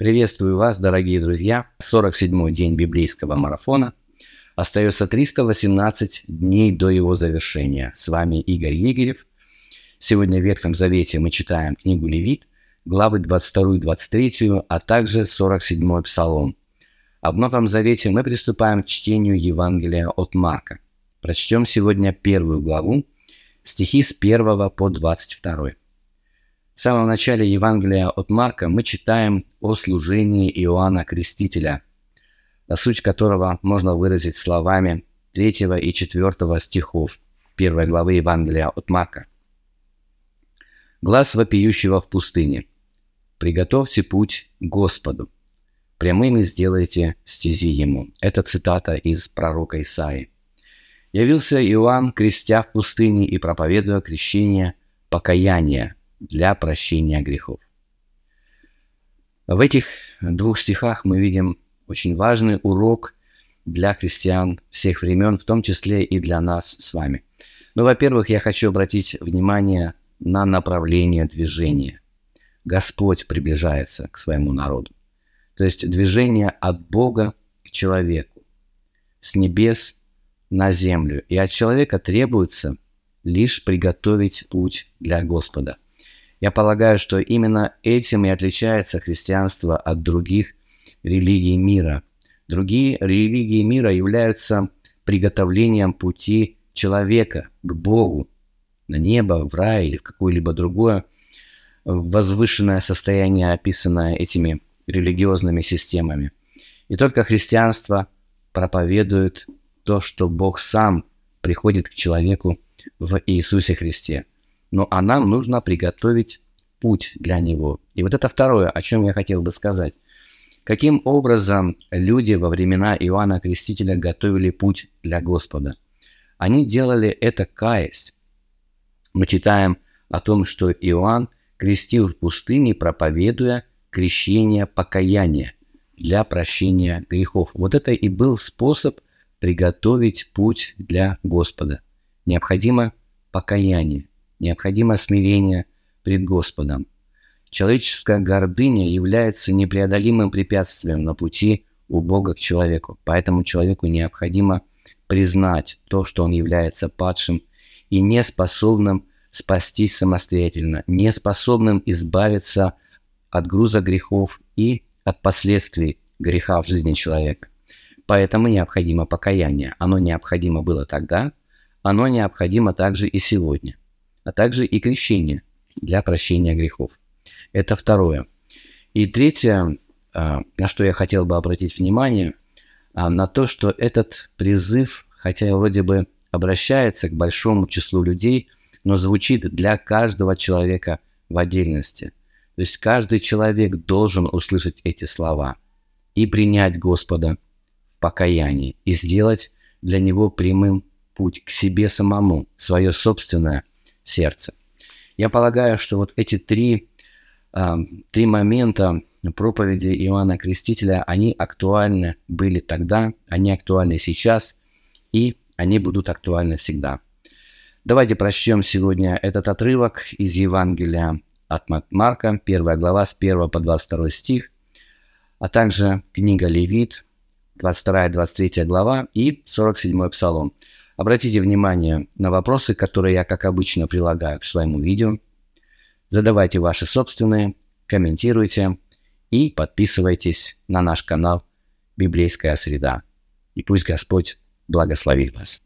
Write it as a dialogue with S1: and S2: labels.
S1: Приветствую вас, дорогие друзья. 47-й день библейского марафона. Остается 318 дней до его завершения. С вами Игорь Егерев. Сегодня в Ветхом Завете мы читаем книгу Левит, главы 22 и 23, а также 47-й Псалом. А в Новом Завете мы приступаем к чтению Евангелия от Марка. Прочтем сегодня первую главу, стихи с 1 по 22. В самом начале Евангелия от Марка мы читаем о служении Иоанна Крестителя, суть которого можно выразить словами 3 и 4 стихов 1 главы Евангелия от Марка. «Глаз вопиющего в пустыне. Приготовьте путь Господу. Прямыми сделайте стези Ему». Это цитата из пророка Исаи. «Явился Иоанн, крестя в пустыне и проповедуя крещение покаяния для прощения грехов. В этих двух стихах мы видим очень важный урок для христиан всех времен, в том числе и для нас с вами. Ну, во-первых, я хочу обратить внимание на направление движения. Господь приближается к своему народу. То есть движение от Бога к человеку, с небес на землю. И от человека требуется лишь приготовить путь для Господа – я полагаю, что именно этим и отличается христианство от других религий мира. Другие религии мира являются приготовлением пути человека к Богу, на небо, в рай или в какое-либо другое возвышенное состояние, описанное этими религиозными системами. И только христианство проповедует то, что Бог сам приходит к человеку в Иисусе Христе но а нам нужно приготовить путь для него. И вот это второе, о чем я хотел бы сказать. Каким образом люди во времена Иоанна Крестителя готовили путь для Господа? Они делали это каясь. Мы читаем о том, что Иоанн крестил в пустыне, проповедуя крещение покаяния для прощения грехов. Вот это и был способ приготовить путь для Господа. Необходимо покаяние необходимо смирение пред Господом. Человеческая гордыня является непреодолимым препятствием на пути у Бога к человеку. Поэтому человеку необходимо признать то, что он является падшим и неспособным спастись самостоятельно, неспособным избавиться от груза грехов и от последствий греха в жизни человека. Поэтому необходимо покаяние. Оно необходимо было тогда, оно необходимо также и сегодня а также и крещение для прощения грехов. Это второе. И третье, а, на что я хотел бы обратить внимание, а, на то, что этот призыв, хотя и вроде бы обращается к большому числу людей, но звучит для каждого человека в отдельности. То есть каждый человек должен услышать эти слова и принять Господа в покаянии, и сделать для него прямым путь к себе самому, свое собственное сердце. Я полагаю, что вот эти три, э, три момента проповеди Иоанна Крестителя, они актуальны были тогда, они актуальны сейчас, и они будут актуальны всегда. Давайте прочтем сегодня этот отрывок из Евангелия от Марка, 1 глава с 1 по 22 стих, а также книга Левит, 22-23 глава и 47 псалом. Обратите внимание на вопросы, которые я, как обычно, прилагаю к своему видео. Задавайте ваши собственные, комментируйте и подписывайтесь на наш канал «Библейская среда». И пусть Господь благословит вас.